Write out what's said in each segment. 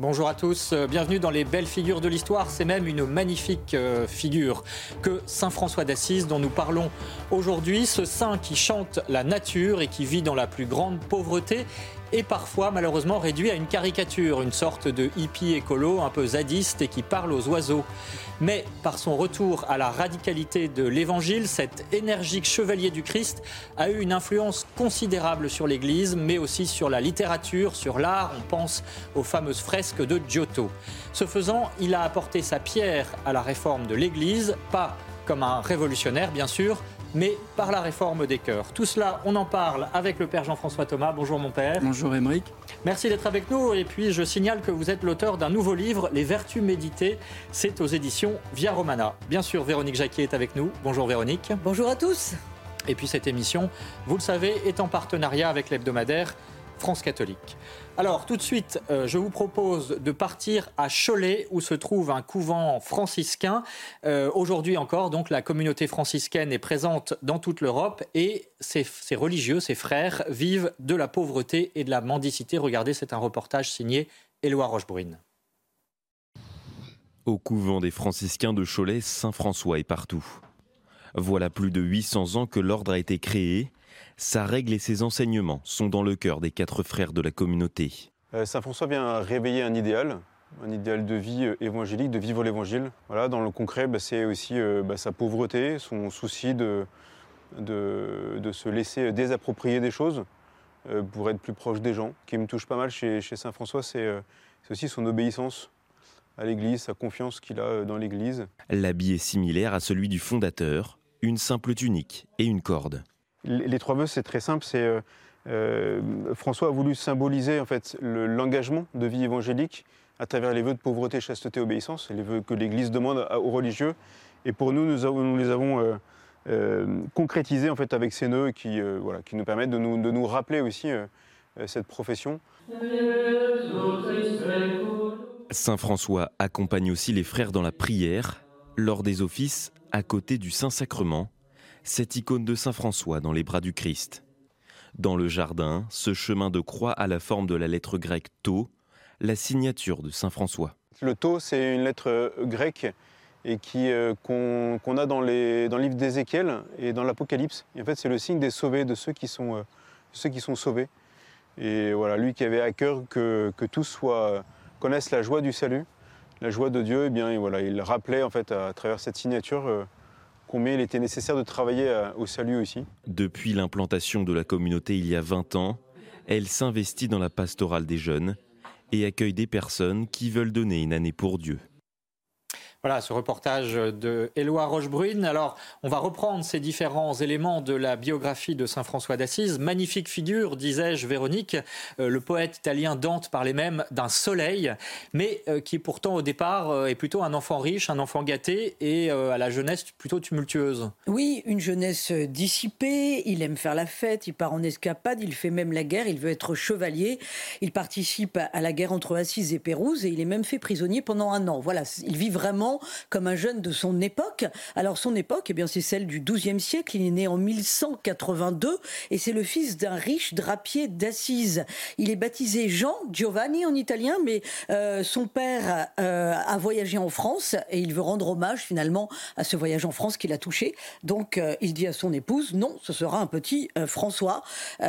Bonjour à tous, euh, bienvenue dans les belles figures de l'histoire. C'est même une magnifique euh, figure que Saint François d'Assise dont nous parlons aujourd'hui, ce saint qui chante la nature et qui vit dans la plus grande pauvreté et parfois malheureusement réduit à une caricature, une sorte de hippie écolo un peu zadiste et qui parle aux oiseaux. Mais par son retour à la radicalité de l'Évangile, cet énergique chevalier du Christ a eu une influence considérable sur l'Église, mais aussi sur la littérature, sur l'art. On pense aux fameuses fresques de Giotto. Ce faisant, il a apporté sa pierre à la réforme de l'Église, pas comme un révolutionnaire bien sûr, mais par la réforme des cœurs. Tout cela, on en parle avec le Père Jean-François Thomas. Bonjour mon Père. Bonjour Émeric. Merci d'être avec nous. Et puis je signale que vous êtes l'auteur d'un nouveau livre, Les Vertus méditées. C'est aux éditions Via Romana. Bien sûr, Véronique Jacquier est avec nous. Bonjour Véronique. Bonjour à tous. Et puis cette émission, vous le savez, est en partenariat avec l'hebdomadaire France catholique. Alors tout de suite, euh, je vous propose de partir à Cholet où se trouve un couvent franciscain. Euh, aujourd'hui encore, donc la communauté franciscaine est présente dans toute l'Europe et ces, religieux, ces frères, vivent de la pauvreté et de la mendicité. Regardez, c'est un reportage signé Éloi Rochebrune. Au couvent des franciscains de Cholet, Saint François est partout. Voilà plus de 800 ans que l'ordre a été créé sa règle et ses enseignements sont dans le cœur des quatre frères de la communauté. Euh, Saint François vient réveiller un idéal, un idéal de vie euh, évangélique, de vivre l'évangile. Voilà, dans le concret, bah, c'est aussi euh, bah, sa pauvreté, son souci de, de, se laisser désapproprier des choses pour être plus proche des gens. Ce qui me touche pas mal chez, chez Saint François, c'est aussi son obéissance à l'Église, sa confiance qu'il a dans l'Église. L'habit est similaire à celui du fondateur, une simple tunique et une corde. Les trois vœux, c'est très simple. Euh, euh, François a voulu symboliser en fait l'engagement de vie évangélique à travers les vœux de pauvreté, chasteté, obéissance, les vœux que l'Église demande aux religieux. Et pour nous, nous, les avons euh, concrétisés en fait avec ces nœuds qui, nous permettent de nous, de nous rappeler aussi cette profession. Saint François accompagne aussi les frères dans la prière lors des offices à côté du Saint-Sacrement cette icône de Saint François dans les bras du Christ. Dans le jardin, ce chemin de croix a la forme de la lettre grecque Tau, la signature de Saint François. Le Tau, c'est une lettre euh, grecque et qui euh, qu'on a dans, les, dans le livre d'Ézéchiel et dans l'Apocalypse. En fait, c'est le signe des sauvés, de ceux qui sont, euh, ceux qui sont sauvés. Et voilà, lui qui avait à cœur que, que tous soient, connaissent la joie du salut, la joie de Dieu, eh bien, voilà, il rappelait en fait à travers cette signature combien il était nécessaire de travailler euh, au salut aussi. Depuis l'implantation de la communauté il y a 20 ans, elle s'investit dans la pastorale des jeunes et accueille des personnes qui veulent donner une année pour Dieu. Voilà, ce reportage de Éloi Rochebrune. Alors, on va reprendre ces différents éléments de la biographie de Saint François d'Assise. Magnifique figure, disais-je, Véronique. Euh, le poète italien Dante parlait même d'un soleil, mais euh, qui pourtant au départ euh, est plutôt un enfant riche, un enfant gâté et à la jeunesse plutôt tumultueuse. Oui, une jeunesse dissipée. Il aime faire la fête, il part en escapade, il fait même la guerre, il veut être chevalier. Il participe à la guerre entre Assise et Pérouse et il est même fait prisonnier pendant un an. Voilà, il vit vraiment comme un jeune de son époque. Alors son époque, eh bien c'est celle du XIIe siècle. Il est né en 1182 et c'est le fils d'un riche drapier d'Assise. Il est baptisé Jean Giovanni en italien, mais euh, son père euh, a voyagé en France et il veut rendre hommage finalement à ce voyage en France qu'il a touché. Donc euh, il dit à son épouse non, ce sera un petit François,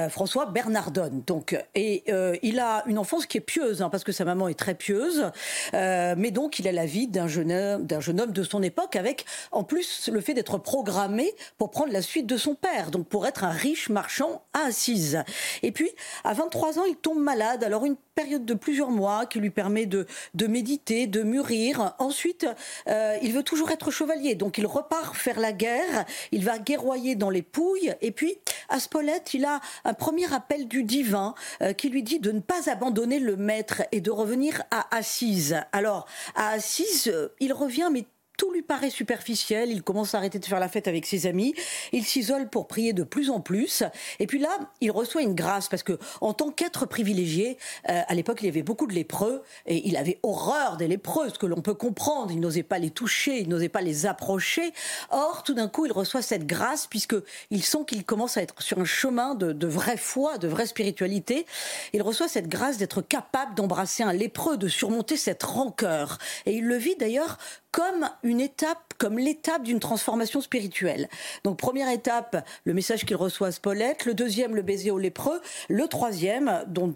François Bernardone. Donc et il a une enfance qui est pieuse hein, parce que sa maman est très pieuse, mais donc il a la vie d'un jeune homme d'un jeune homme de son époque, avec en plus le fait d'être programmé pour prendre la suite de son père, donc pour être un riche marchand à Assise. Et puis, à 23 ans, il tombe malade. Alors une période de plusieurs mois qui lui permet de, de méditer, de mûrir. Ensuite, euh, il veut toujours être chevalier, donc il repart faire la guerre. Il va guerroyer dans les Pouilles. Et puis, à Spolète, il a un premier appel du divin euh, qui lui dit de ne pas abandonner le maître et de revenir à Assise. Alors, à Assise, euh, il revient, mais tout lui paraît superficiel, il commence à arrêter de faire la fête avec ses amis, il s'isole pour prier de plus en plus, et puis là, il reçoit une grâce, parce que en tant qu'être privilégié, euh, à l'époque, il y avait beaucoup de lépreux, et il avait horreur des lépreux, ce que l'on peut comprendre, il n'osait pas les toucher, il n'osait pas les approcher, or, tout d'un coup, il reçoit cette grâce, puisqu'il sent qu'il commence à être sur un chemin de, de vraie foi, de vraie spiritualité, il reçoit cette grâce d'être capable d'embrasser un lépreux, de surmonter cette rancœur, et il le vit d'ailleurs comme une étape, comme l'étape d'une transformation spirituelle. Donc première étape, le message qu'il reçoit à Spolette, le deuxième, le baiser au lépreux, le troisième, dont,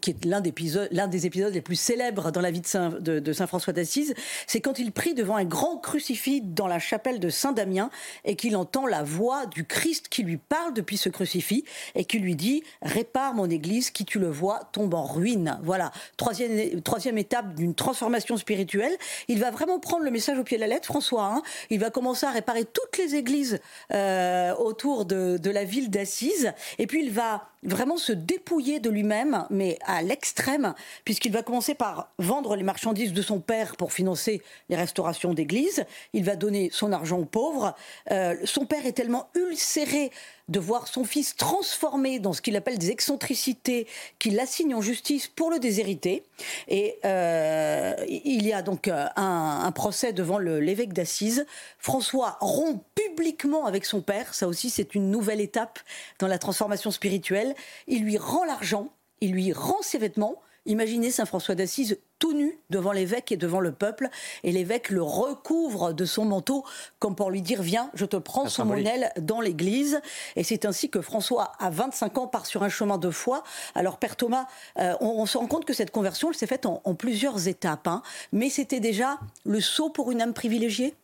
qui est l'un des, épisodes, des épisodes les plus célèbres dans la vie de Saint, de, Saint François d'Assise, c'est quand il prie devant un grand crucifix dans la chapelle de Saint-Damien et qu'il entend la voix du Christ qui lui parle depuis ce crucifix et qui lui dit « Répare mon église qui, tu le vois, tombe en ruine ». Voilà, troisième, troisième étape d'une transformation spirituelle. Il va vraiment prendre le message au pied la lettre, François. Hein. il va commencer à réparer toutes les églises euh, autour de, la ville d'Assise. Et puis il va vraiment se dépouiller de lui-même, mais à l'extrême, puisqu'il va commencer par vendre les marchandises de son père pour financer les restaurations d'églises. Il va donner son argent aux pauvres. Euh, son père est tellement ulcéré de voir son fils transformé dans ce qu'il appelle des excentricités qu'il assigne en justice pour le déshériter. Et euh, il y a donc euh, un, procès devant l'évêque d'Assise. François rompt publiquement avec son père. Ça aussi, c'est une nouvelle étape dans la transformation spirituelle. Il lui rend l'argent, il lui rend ses vêtements. Imaginez Saint François d'Assise tout nu devant l'évêque et devant le peuple, et l'évêque le recouvre de son manteau comme pour lui dire viens, je te prends sous mon aile dans l'église. Et c'est ainsi que François, à 25 ans, part sur un chemin de foi. Alors Père Thomas, euh, on, se rend compte que cette conversion, elle s'est faite en, plusieurs étapes, hein. mais c'était déjà le saut pour une âme privilégiée?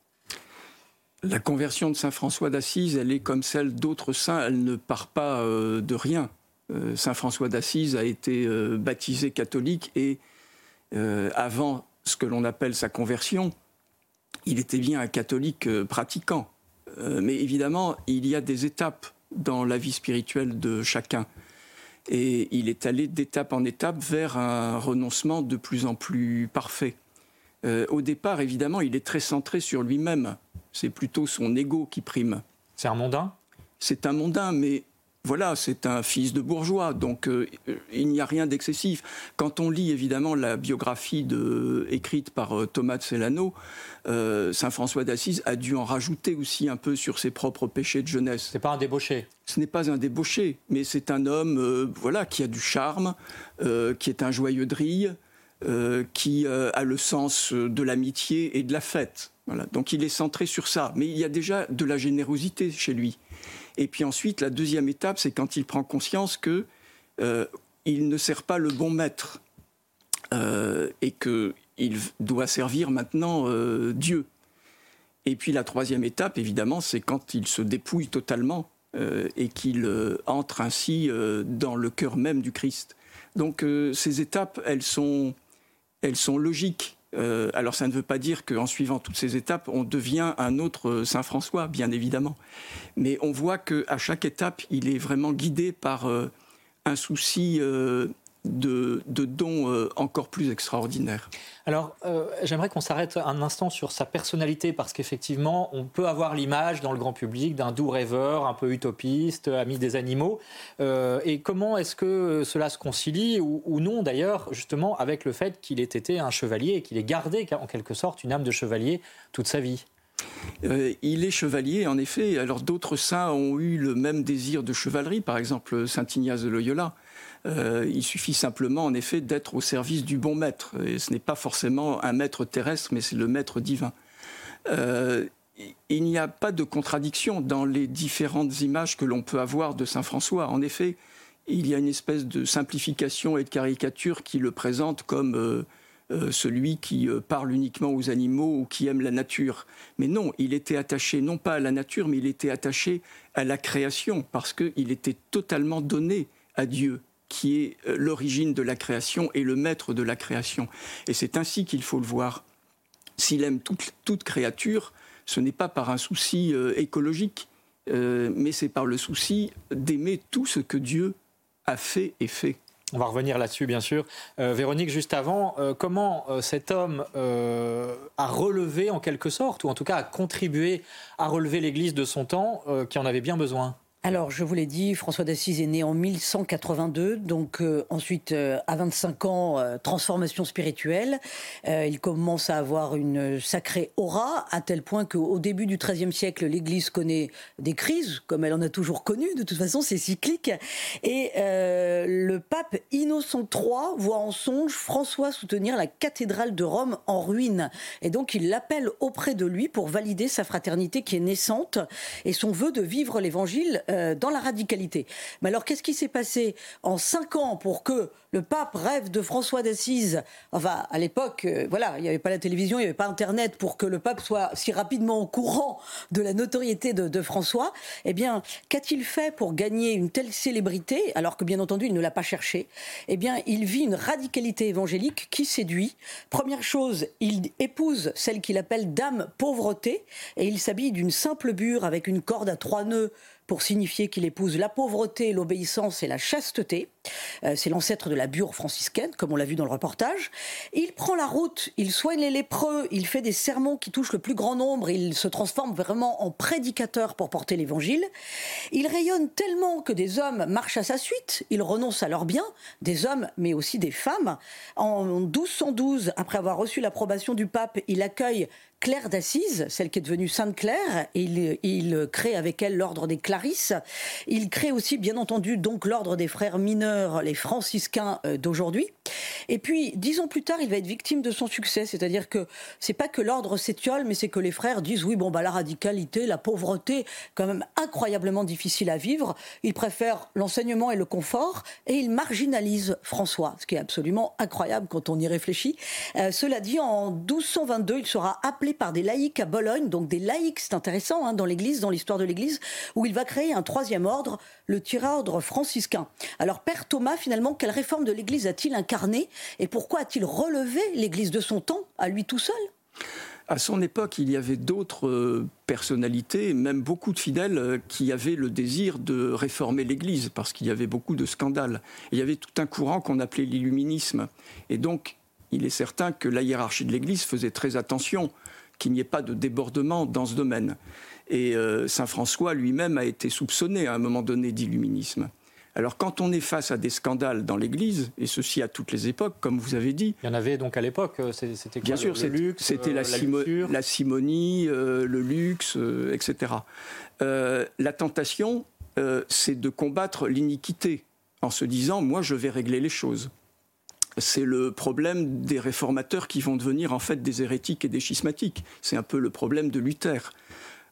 La conversion de Saint François d'Assise, elle est comme celle d'autres saints, elle ne part pas euh, de rien. Euh, Saint François d'Assise a été baptisé catholique et euh, avant ce que l'on appelle sa conversion, il était bien un catholique euh, pratiquant. Euh, mais évidemment, il y a des étapes dans la vie spirituelle de chacun. Et il est allé d'étape en étape vers un renoncement de plus en plus parfait. au départ, évidemment, il est très centré sur lui-même. C'est plutôt son ego qui prime. C'est un mondain? C'est un mondain, mais voilà, c'est un fils de bourgeois, donc euh, il n'y a rien d'excessif. Quand on lit évidemment la biographie écrite par euh, Thomas de Celano, euh, Saint François d'Assise a dû en rajouter aussi un peu sur ses propres péchés de jeunesse. C'est pas un débauché. Ce n'est pas un débauché, mais c'est un homme, voilà, qui a du charme, qui est un joyeux drille, qui a le sens de l'amitié et de la fête. Voilà. Donc il est centré sur ça, mais il y a déjà de la générosité chez lui. Et puis ensuite, la deuxième étape, c'est quand il prend conscience que euh, il ne sert pas le bon maître euh, et qu'il doit servir maintenant euh, Dieu. Et puis la troisième étape, évidemment, c'est quand il se dépouille totalement et qu'il entre ainsi dans le cœur même du Christ. Donc ces étapes, elles sont, elles sont logiques. Euh, alors ça ne veut pas dire qu'en suivant toutes ces étapes, on devient un autre euh, Saint François, bien évidemment. Mais on voit qu'à chaque étape, il est vraiment guidé par euh, un souci de, dons euh, encore plus extraordinaires. Alors, euh, j'aimerais qu'on s'arrête un instant sur sa personnalité, parce qu'effectivement, on peut avoir l'image dans le grand public d'un doux rêveur, un peu utopiste, ami des animaux. Euh, et comment est-ce que cela se concilie, ou, ou non d'ailleurs, justement, avec le fait qu'il ait été un chevalier et qu'il ait gardé en quelque sorte une âme de chevalier toute sa vie? Il est chevalier, en effet. Alors d'autres saints ont eu le même désir de chevalerie, par exemple Saint Ignace de Loyola. Euh, il suffit simplement, en effet, d'être au service du bon maître. Et ce n'est pas forcément un maître terrestre, mais c'est le maître divin. Euh, il n'y a pas de contradiction dans les différentes images que l'on peut avoir de Saint François. En effet, il y a une espèce de simplification et de caricature qui le présente comme euh, celui qui parle uniquement aux animaux ou qui aime la nature. Mais non, il était attaché non pas à la nature, mais il était attaché à la création, parce qu'il était totalement donné à Dieu qui est euh, l'origine de la création et le maître de la création. Et c'est ainsi qu'il faut le voir. S'il aime toute, créature, ce n'est pas par un souci euh, écologique, euh, mais c'est par le souci d'aimer tout ce que Dieu a fait et fait. On va revenir là-dessus, bien sûr. Véronique, juste avant, comment cet homme a relevé, en quelque sorte, ou en tout cas a contribué à relever l'Église de son temps, qui en avait bien besoin? Alors, je vous l'ai dit, François d'Assise est né en 1182, donc euh, ensuite, euh, à 25 ans, euh, transformation spirituelle. il commence à avoir une sacrée aura, à tel point qu'au début du XIIIe siècle, l'Église connaît des crises, comme elle en a toujours connu, de toute façon, c'est cyclique. Et le pape Innocent III voit en songe François soutenir la cathédrale de Rome en ruine. Et donc, il l'appelle auprès de lui pour valider sa fraternité qui est naissante et son vœu de vivre l'évangile euh, dans la radicalité. Mais alors, qu'est-ce qui s'est passé en cinq ans pour que le pape rêve de François d'Assise? Enfin, à l'époque, euh, voilà, il n'y avait pas la télévision, il n'y avait pas Internet pour que le pape soit si rapidement au courant de la notoriété de, François. Eh bien, qu'a-t-il fait pour gagner une telle célébrité, alors que bien entendu, il ne l'a pas cherché? Eh bien, il vit une radicalité évangélique qui séduit. Première chose, il épouse celle qu'il appelle Dame Pauvreté, et il s'habille d'une simple bure avec une corde à trois nœuds pour signifier qu'il épouse la pauvreté, l'obéissance et la chasteté. Euh, c'est l'ancêtre de la bure franciscaine, comme on l'a vu dans le reportage. Il prend la route, il soigne les lépreux, il fait des sermons qui touchent le plus grand nombre, il se transforme vraiment en prédicateur pour porter l'évangile. Il rayonne tellement que des hommes marchent à sa suite, il renonce à leurs biens, des hommes mais aussi des femmes. En 1212, après avoir reçu l'approbation du pape, il accueille Claire d'Assise, celle qui est devenue Sainte Claire, et il, crée avec elle l'ordre des Clarisses. Il crée aussi, bien entendu, donc l'ordre des frères mineurs, les franciscains euh, d'aujourd'hui. Et puis, dix ans plus tard, il va être victime de son succès, c'est-à-dire que c'est pas que l'ordre s'étiole, mais c'est que les frères disent oui, bon, bah, la radicalité, la pauvreté, quand même incroyablement difficile à vivre. Ils préfèrent l'enseignement et le confort, et ils marginalisent François, ce qui est absolument incroyable quand on y réfléchit. Euh, cela dit, en 1222, il sera appelé par des laïcs à Bologne, donc des laïcs, c'est intéressant, hein, dans l'Église, dans l'histoire de l'Église, où il va créer un troisième ordre, le tirordre franciscain. Alors, Père Thomas, finalement, quelle réforme de l'Église a-t-il incarné et pourquoi a-t-il relevé l'Église de son temps à lui tout seul? À son époque, il y avait d'autres euh, personnalités, même beaucoup de fidèles, euh, qui avaient le désir de réformer l'Église, parce qu'il y avait beaucoup de scandales. Il y avait tout un courant qu'on appelait l'illuminisme. Et donc, il est certain que la hiérarchie de l'Église faisait très attention qu'il n'y ait pas de débordement dans ce domaine. Et euh, Saint François lui-même a été soupçonné à un moment donné d'illuminisme. Alors quand on est face à des scandales dans l'Église, et ceci à toutes les époques, comme vous avez dit... Il y en avait donc à l'époque, euh, c'était Bien sûr, le, luxe, c'était la, euh, la, simonie, le luxe, etc. la tentation, c'est de combattre l'iniquité en se disant, moi je vais régler les choses c'est le problème des réformateurs qui vont devenir en fait des hérétiques et des schismatiques. C'est un peu le problème de Luther.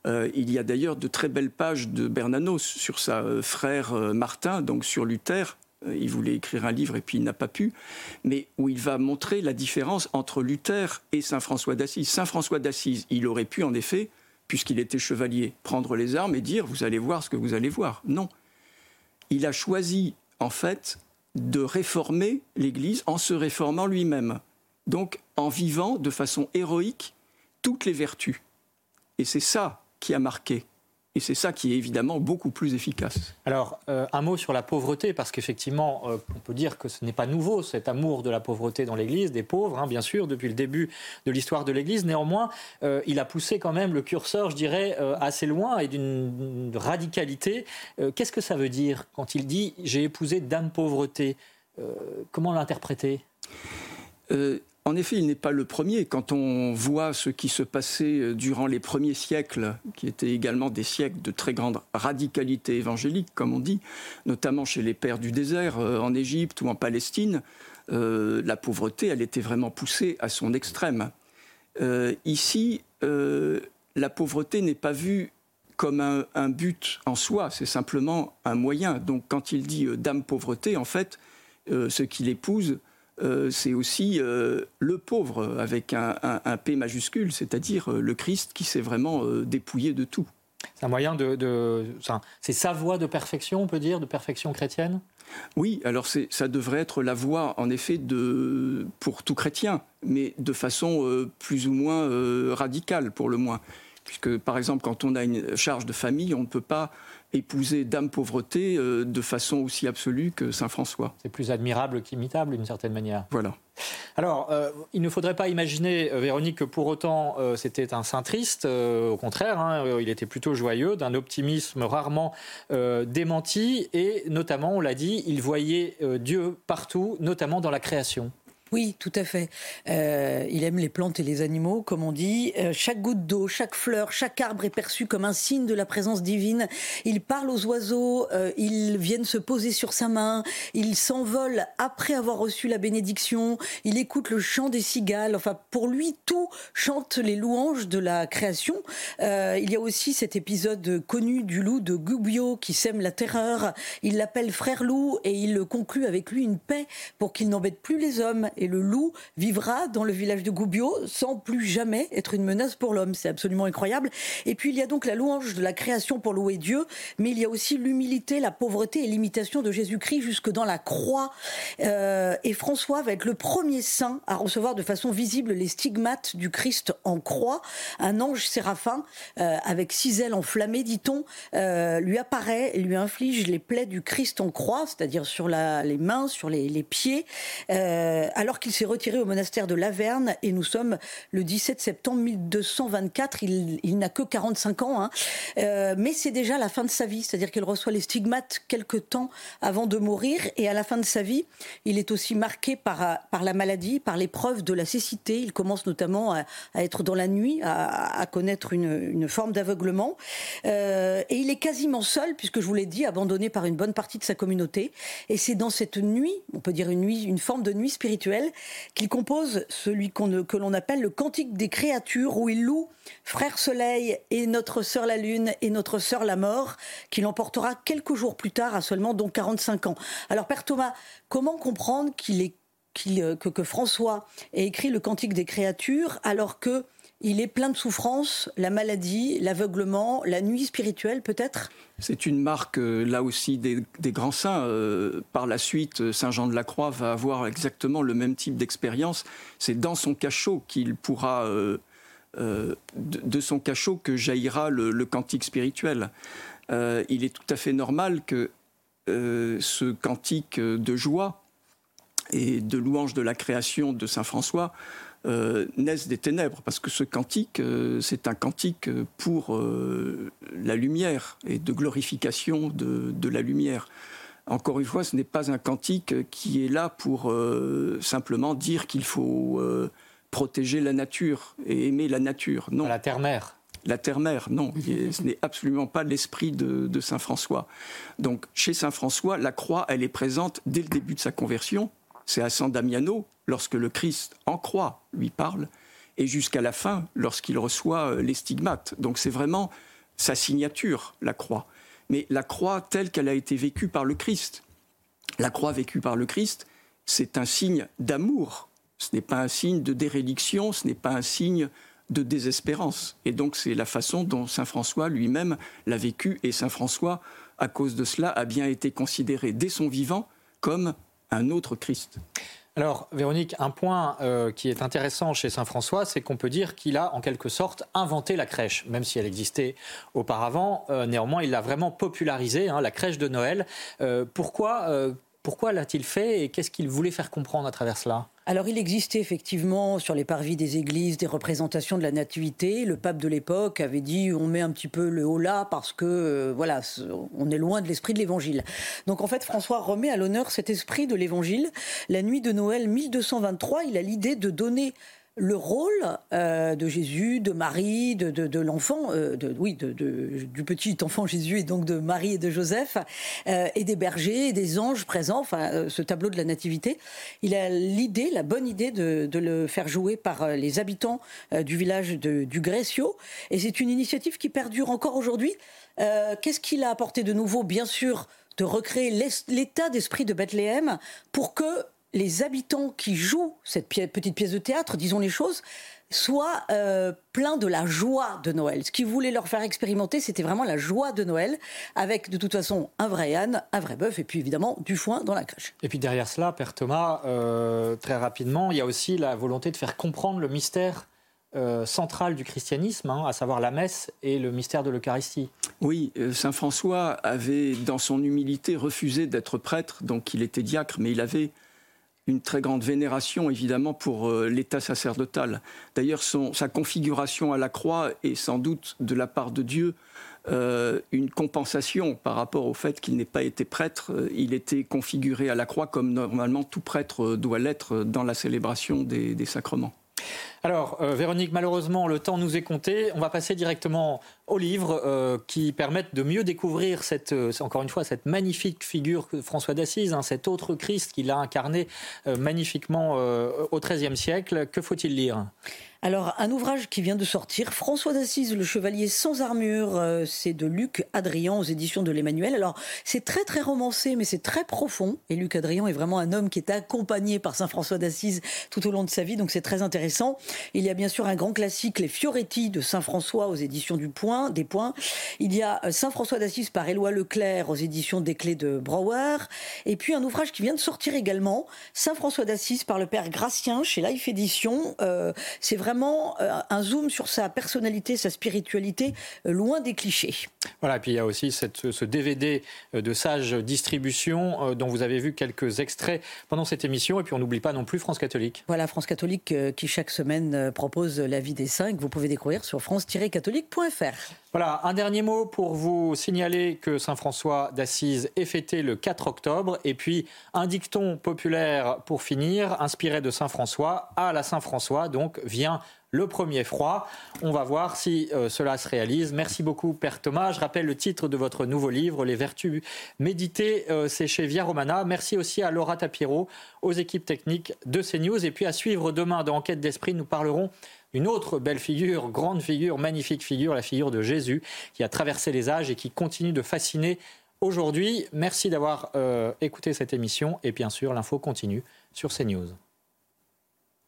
Euh, il y a d'ailleurs de très belles pages de Bernanos sur sa euh, frère euh, Martin, donc sur Luther. il voulait écrire un livre et puis il n'a pas pu, mais où il va montrer la différence entre Luther et Saint François d'Assise. Saint François d'Assise, il aurait pu en effet, puisqu'il était chevalier, prendre les armes et dire vous allez voir ce que vous allez voir. Non. Il a choisi en fait de réformer l'Église en se réformant lui-même. Donc en vivant de façon héroïque toutes les vertus. Et c'est ça qui a marqué. Et c'est ça qui est évidemment beaucoup plus efficace. Alors, euh, un mot sur la pauvreté, parce qu'effectivement, euh, on peut dire que ce n'est pas nouveau, cet amour de la pauvreté dans l'Église, des pauvres, hein, bien sûr, depuis le début de l'histoire de l'Église. Néanmoins, euh, il a poussé quand même le curseur, je dirais, assez loin et d'une radicalité. Qu'est-ce que ça veut dire quand il dit « j'ai épousé dame pauvreté » Comment l'interpréter? En effet, il n'est pas le premier. Quand on voit ce qui se passait euh, durant les premiers siècles, qui étaient également des siècles de très grande radicalité évangélique, comme on dit, notamment chez les pères du désert euh, en Égypte ou en Palestine, euh, la pauvreté, elle était vraiment poussée à son extrême. ici, la pauvreté n'est pas vue comme un, un but en soi, c'est simplement un moyen. Donc quand il dit dame pauvreté, en fait, ce qu'il épouse, euh, c'est aussi euh, le pauvre avec un, P majuscule, c'est-à-dire euh, le Christ qui s'est vraiment dépouillé de tout. C'est un moyen de, c'est sa voie de perfection, on peut dire, de perfection chrétienne? Oui, alors ça devrait être la voie, en effet, de, pour tout chrétien, mais de façon plus ou moins radicale, pour le moins. Puisque, par exemple, quand on a une charge de famille, on ne peut pas épouser Dame Pauvreté euh, de façon aussi absolue que Saint François. C'est plus admirable qu'imitable d'une certaine manière. Voilà. Alors, euh, il ne faudrait pas imaginer, euh, Véronique, que pour autant c'était un saint triste. au contraire, hein, il était plutôt joyeux, d'un optimisme rarement démenti. Et notamment, on l'a dit, il voyait Dieu partout, notamment dans la création. Oui, tout à fait. Euh, il aime les plantes et les animaux, comme on dit. Euh, chaque goutte d'eau, chaque fleur, chaque arbre est perçu comme un signe de la présence divine. Il parle aux oiseaux, euh, ils viennent se poser sur sa main, il s'envole après avoir reçu la bénédiction, il écoute le chant des cigales. Enfin, pour lui, tout chante les louanges de la création. il y a aussi cet épisode connu du loup de Gubbio qui sème la terreur. Il l'appelle frère loup et il conclut avec lui une paix pour qu'il n'embête plus les hommes et le loup vivra dans le village de Gubbio sans plus jamais être une menace pour l'homme. C'est absolument incroyable. Et puis il y a donc la louange de la création pour louer Dieu, mais il y a aussi l'humilité, la pauvreté et l'imitation de Jésus-Christ jusque dans la croix. Euh, et François va être le premier saint à recevoir de façon visible les stigmates du Christ en croix. Un ange séraphin euh, avec six ailes enflammées, dit-on, euh, lui apparaît et lui inflige les plaies du Christ en croix, c'est-à-dire sur les mains, sur les, pieds. Alors qu'il s'est retiré au monastère de Laverne, et nous sommes le 17 septembre 1224, il, n'a que 45 ans, hein. euh, mais c'est déjà la fin de sa vie, c'est-à-dire qu'il reçoit les stigmates quelques temps avant de mourir, et à la fin de sa vie, il est aussi marqué par, la maladie, par l'épreuve de la cécité. Il commence notamment à, être dans la nuit, à, connaître une, forme d'aveuglement, euh, et il est quasiment seul, puisque je vous l'ai dit, abandonné par une bonne partie de sa communauté, et c'est dans cette nuit, on peut dire une forme de nuit spirituelle, qu'il compose celui que l'on appelle le Cantique des créatures, où il loue Frère Soleil et notre sœur la Lune et notre sœur la Mort, qu'il emportera quelques jours plus tard, à seulement donc 45 ans. Alors Père Thomas, comment comprendre euh, que, que François ait écrit le Cantique des créatures alors que il est plein de souffrances, la maladie, l'aveuglement, la nuit spirituelle peut-être? C'est une marque, euh, là aussi, des, grands saints. Euh, par la suite, Saint Jean de la Croix va avoir exactement le même type d'expérience. C'est dans son cachot qu'il pourra... Euh, de, son cachot que jaillira le, cantique spirituel. il est tout à fait normal que ce cantique de joie et de louange de la création de Saint François euh, naissent des ténèbres, parce que ce cantique, euh, c'est un cantique pour euh, la lumière et de glorification de, la lumière. Encore une fois, ce n'est pas un cantique qui est là pour simplement dire qu'il faut protéger la nature et aimer la nature. Non. La terre-mère. La terre-mère, non. ce n'est absolument pas l'esprit de, de Saint François. Donc, chez Saint François, la croix, elle est présente dès le début de sa conversion. C'est à San Damiano, lorsque le Christ en croix lui parle, et jusqu'à la fin, lorsqu'il reçoit euh, les stigmates. Donc c'est vraiment sa signature, la croix. Mais la croix telle qu'elle a été vécue par le Christ. La croix vécue par le Christ, c'est un signe d'amour. Ce n'est pas un signe de déréliction, ce n'est pas un signe de désespérance. Et donc c'est la façon dont Saint François lui-même l'a vécu. Et Saint François, à cause de cela, a bien été considéré dès son vivant comme un autre Christ. Alors, Véronique, un point euh, qui est intéressant chez Saint François, c'est qu'on peut dire qu'il a en quelque sorte inventé la crèche, même si elle existait auparavant. Euh, néanmoins, il l'a vraiment popularisée, hein, la crèche de Noël. Euh, pourquoi, pourquoi l'a-t-il fait et qu'est-ce qu'il voulait faire comprendre à travers cela? Alors il existait effectivement sur les parvis des églises des représentations de la nativité. Le pape de l'époque avait dit on met un petit peu le haut là parce que euh, voilà on est loin de l'esprit de l'évangile. Donc en fait François remet à l'honneur cet esprit de l'évangile. La nuit de Noël 1223, il a l'idée de donner le rôle euh, de Jésus, de Marie, de, l'enfant, euh, oui, du petit enfant Jésus et donc de Marie et de Joseph, euh, et des bergers et des anges présents, enfin ce tableau de la nativité. Il a l'idée, la bonne idée de, le faire jouer par les habitants du village du Grécio, et c'est une initiative qui perdure encore aujourd'hui. Qu'est-ce qu'il a apporté de nouveau Bien sûr, de recréer l'état d'esprit de Bethléem pour que les habitants qui jouent cette petite pièce de théâtre, disons les choses, soient euh, pleins de la joie de Noël. Ce qu'ils voulaient leur faire expérimenter, c'était vraiment la joie de Noël, avec de toute façon un vrai âne, un vrai bœuf, et puis évidemment du foin dans la crèche. Et puis derrière cela, Père Thomas, euh, très rapidement, il y a aussi la volonté de faire comprendre le mystère euh, centrale du christianisme, hein, à savoir la messe et le mystère de l'Eucharistie. Oui, euh, Saint François avait, dans son humilité, refusé d'être prêtre, donc il était diacre, mais il avait une très grande vénération, évidemment, pour euh, l'état sacerdotal. D'ailleurs, sa configuration à la croix est sans doute, de la part de Dieu, une compensation par rapport au fait qu'il n'ait pas été prêtre. Il était configuré à la croix comme normalement tout prêtre doit l'être dans la célébration des sacrements. Alors, euh, Véronique, malheureusement, le temps nous est compté. On va passer directement aux livres euh, qui permettent de mieux découvrir cette, euh, encore une fois, cette magnifique figure que François d'Assise, hein, cet autre Christ qu'il a incarné magnifiquement au XIIIe siècle. Que faut-il lire? Alors, un ouvrage qui vient de sortir, François d'Assise, le chevalier sans armure, c'est de Luc Adrian aux éditions de l'Emmanuel. Alors, c'est très très romancé, mais c'est très profond. Et Luc Adrian est vraiment un homme qui est accompagné par Saint François d'Assise tout au long de sa vie, donc c'est très intéressant. Il y a bien sûr un grand classique, Les Fioretti de Saint François aux éditions du Point, des Points. Il y a euh, Saint François d'Assise par Éloi Leclerc aux éditions des Clés de Brouwer. Et puis un ouvrage qui vient de sortir également, Saint François d'Assise par le Père Gratien chez Life Édition. Euh, c'est vraiment euh, un zoom sur sa personnalité, sa spiritualité, euh, loin des clichés. Voilà, et puis il y a aussi cette, ce DVD de Sage Distribution dont vous avez vu quelques extraits pendant cette émission. Et puis on n'oublie pas non plus France Catholique. Voilà, France Catholique qui chaque semaine propose la vie des cinq. Vous pouvez découvrir sur france-catholique.fr. Voilà, un dernier mot pour vous signaler que Saint François d'Assise est fêté le 4 octobre. Et puis un dicton populaire pour finir, inspiré de Saint François. À la Saint François, donc, vient le premier froid. On va voir si euh, cela se réalise. Merci beaucoup, Père Thomas. Je rappelle le titre de votre nouveau livre, Les Vertus méditées. Euh, c'est chez Via Romana. Merci aussi à Laura Tapiro, aux équipes techniques de CNews. Et puis à suivre demain dans Enquête d'Esprit, nous parlerons d'une autre belle figure, grande figure, magnifique figure, la figure de Jésus, qui a traversé les âges et qui continue de fasciner aujourd'hui. Merci d'avoir euh, écouté cette émission. Et bien sûr, l'info continue sur CNews.